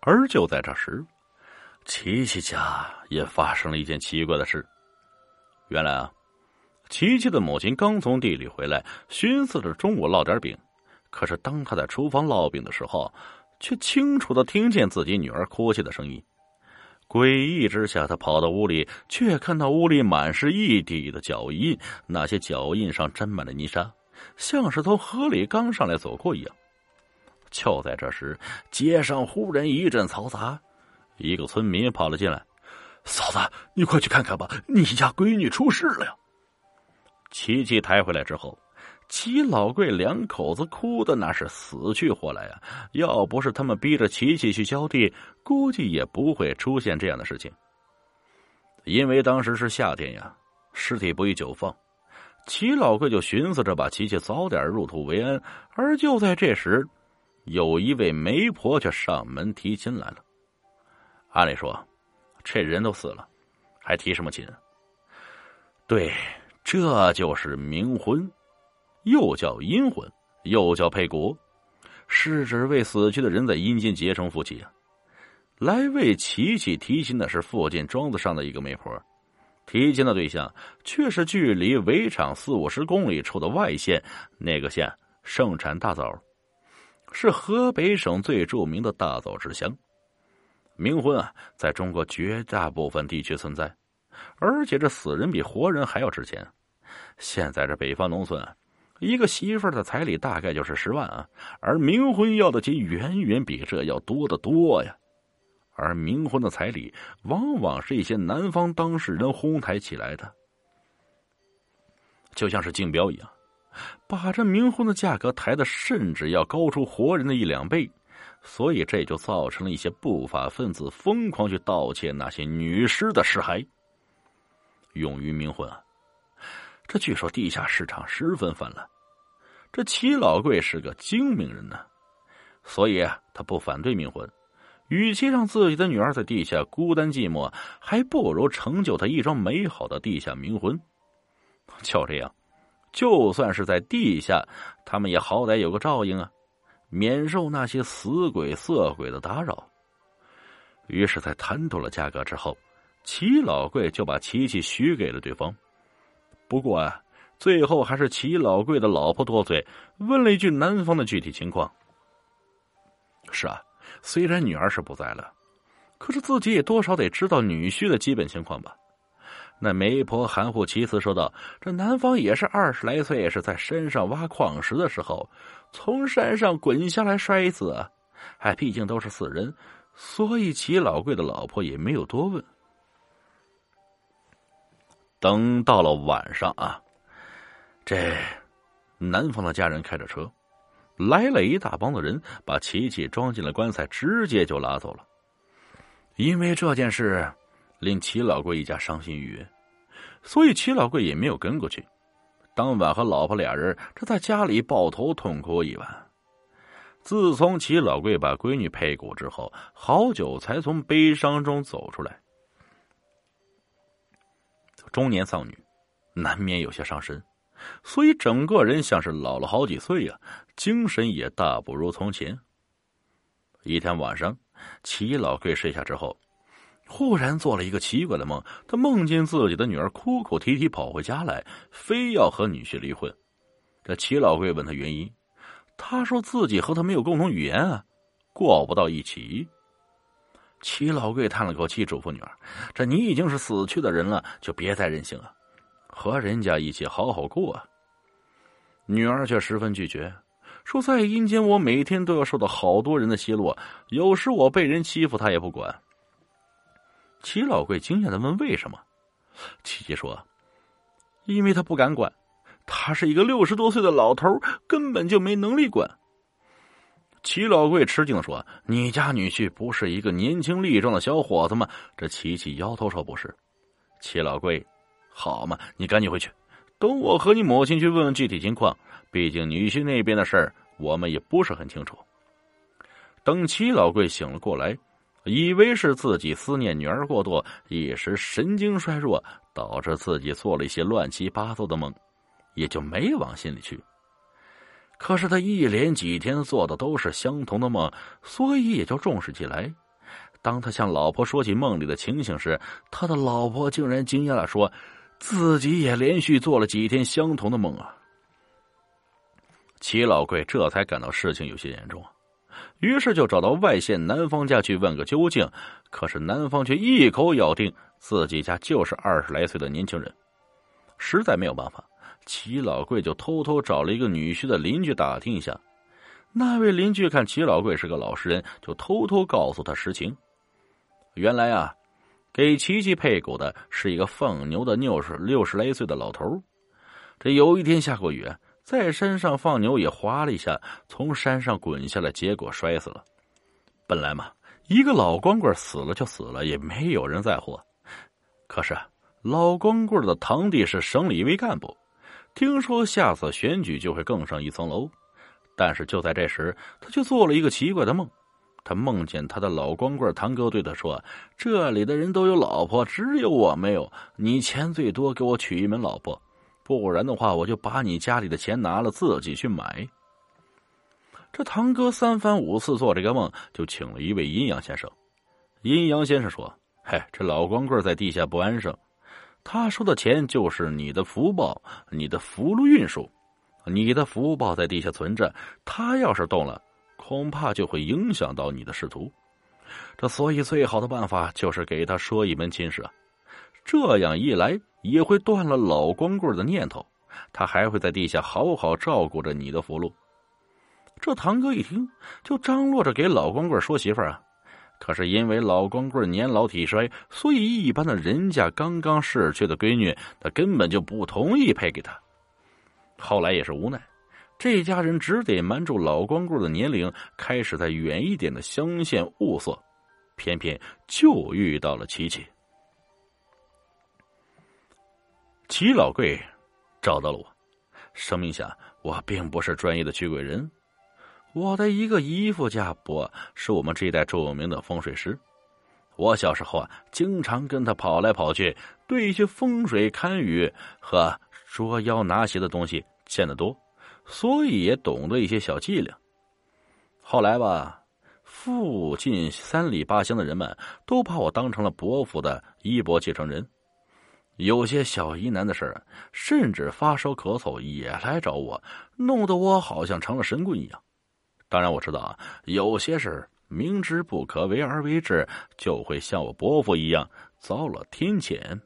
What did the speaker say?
而就在这时，琪琪家也发生了一件奇怪的事。原来啊，琪琪的母亲刚从地里回来，寻思着中午烙点饼。可是当她在厨房烙饼的时候，却清楚的听见自己女儿哭泣的声音。诡异之下，他跑到屋里，却看到屋里满是一地的脚印，那些脚印上沾满了泥沙，像是从河里刚上来走过一样。就在这时，街上忽然一阵嘈杂，一个村民跑了进来：“嫂子，你快去看看吧，你家闺女出事了呀！”琪琪抬回来之后，齐老贵两口子哭的那是死去活来啊！要不是他们逼着琪琪去浇地，估计也不会出现这样的事情。因为当时是夏天呀，尸体不宜久放，齐老贵就寻思着把琪琪早点入土为安。而就在这时，有一位媒婆却上门提亲来了。按理说，这人都死了，还提什么亲？对，这就是冥婚，又叫阴婚，又叫配骨，是指为死去的人在阴间结成夫妻啊。来为琪琪提亲的是附近庄子上的一个媒婆，提亲的对象却是距离围场四五十公里处的外县，那个县盛产大枣。是河北省最著名的大枣之乡。冥婚啊，在中国绝大部分地区存在，而且这死人比活人还要值钱。现在这北方农村，一个媳妇儿的彩礼大概就是十万啊，而冥婚要的金远远比这要多得多呀。而冥婚的彩礼，往往是一些男方当事人哄抬起来的，就像是竞标一样。把这冥婚的价格抬的甚至要高出活人的一两倍，所以这就造成了一些不法分子疯狂去盗窃那些女尸的尸骸，用于冥婚啊。这据说地下市场十分泛滥。这齐老贵是个精明人呢，所以啊，他不反对冥婚。与其让自己的女儿在地下孤单寂寞，还不如成就他一桩美好的地下冥婚。就这样。就算是在地下，他们也好歹有个照应啊，免受那些死鬼色鬼的打扰。于是，在谈妥了价格之后，齐老贵就把琪琪许给了对方。不过啊，最后还是齐老贵的老婆多嘴，问了一句男方的具体情况。是啊，虽然女儿是不在了，可是自己也多少得知道女婿的基本情况吧。那媒婆含糊其辞说道：“这男方也是二十来岁，是在山上挖矿石的时候，从山上滚下来摔死。还毕竟都是死人，所以齐老贵的老婆也没有多问。等到了晚上啊，这男方的家人开着车，来了一大帮的人，把琪琪装进了棺材，直接就拉走了。因为这件事。”令齐老贵一家伤心欲绝，所以齐老贵也没有跟过去。当晚和老婆俩人这在家里抱头痛哭一晚。自从齐老贵把闺女配骨之后，好久才从悲伤中走出来。中年丧女，难免有些伤身，所以整个人像是老了好几岁呀，精神也大不如从前。一天晚上，齐老贵睡下之后。忽然做了一个奇怪的梦，他梦见自己的女儿哭哭啼啼跑回家来，非要和女婿离婚。这齐老贵问他原因，他说自己和他没有共同语言啊，过不到一起。齐老贵叹了口气，嘱咐女儿：“这你已经是死去的人了，就别再任性了，和人家一起好好过啊。”女儿却十分拒绝，说：“在阴间，我每天都要受到好多人的奚落，有时我被人欺负，他也不管。”齐老贵惊讶的问：“为什么？”琪琪说：“因为他不敢管，他是一个六十多岁的老头，根本就没能力管。”齐老贵吃惊的说：“你家女婿不是一个年轻力壮的小伙子吗？”这琪琪摇头说：“不是。”齐老贵：“好嘛，你赶紧回去，等我和你母亲去问问具体情况。毕竟女婿那边的事儿，我们也不是很清楚。”等齐老贵醒了过来。以为是自己思念女儿过多，一时神经衰弱，导致自己做了一些乱七八糟的梦，也就没往心里去。可是他一连几天做的都是相同的梦，所以也就重视起来。当他向老婆说起梦里的情形时，他的老婆竟然惊讶的说：“自己也连续做了几天相同的梦啊！”齐老贵这才感到事情有些严重，于是就找到外县男方家去问个究竟。可是男方却一口咬定自己家就是二十来岁的年轻人，实在没有办法，齐老贵就偷偷找了一个女婿的邻居打听一下。那位邻居看齐老贵是个老实人，就偷偷告诉他实情。原来啊，给琪琪配狗的是一个放牛的六十六十来岁的老头。这有一天下过雨，在山上放牛也滑了一下，从山上滚下来，结果摔死了。本来嘛，一个老光棍死了就死了，也没有人在乎。可是老光棍的堂弟是省里一位干部，听说下次选举就会更上一层楼。但是就在这时，他却做了一个奇怪的梦。他梦见他的老光棍堂哥对他说：“这里的人都有老婆，只有我没有。你钱最多，给我娶一门老婆，不然的话，我就把你家里的钱拿了，自己去买。”这堂哥三番五次做这个梦，就请了一位阴阳先生。阴阳先生说：“嘿，这老光棍在地下不安生，他说的钱就是你的福报，你的福禄运数，你的福报在地下存着，他要是动了。”恐怕就会影响到你的仕途，这所以最好的办法就是给他说一门亲事，这样一来也会断了老光棍的念头，他还会在地下好好照顾着你的福禄。这堂哥一听就张罗着给老光棍说媳妇儿啊，可是因为老光棍年老体衰，所以一般的人家刚刚逝去的闺女，他根本就不同意配给他。后来也是无奈。这家人只得瞒住老光棍的年龄，开始在远一点的乡县物色，偏偏就遇到了琪琪。齐老贵找到了我，声明下，我并不是专业的驱鬼人，我的一个姨父家伯是我们这一代著名的风水师。我小时候啊，经常跟他跑来跑去，对一些风水堪舆和捉妖拿邪的东西见得多。所以也懂得一些小伎俩。后来吧，附近三里八乡的人们都把我当成了伯父的衣钵继承人。有些小疑难的事儿，甚至发烧咳嗽也来找我，弄得我好像成了神棍一样。当然，我知道啊，有些事明知不可为而为之，就会像我伯父一样遭了天谴。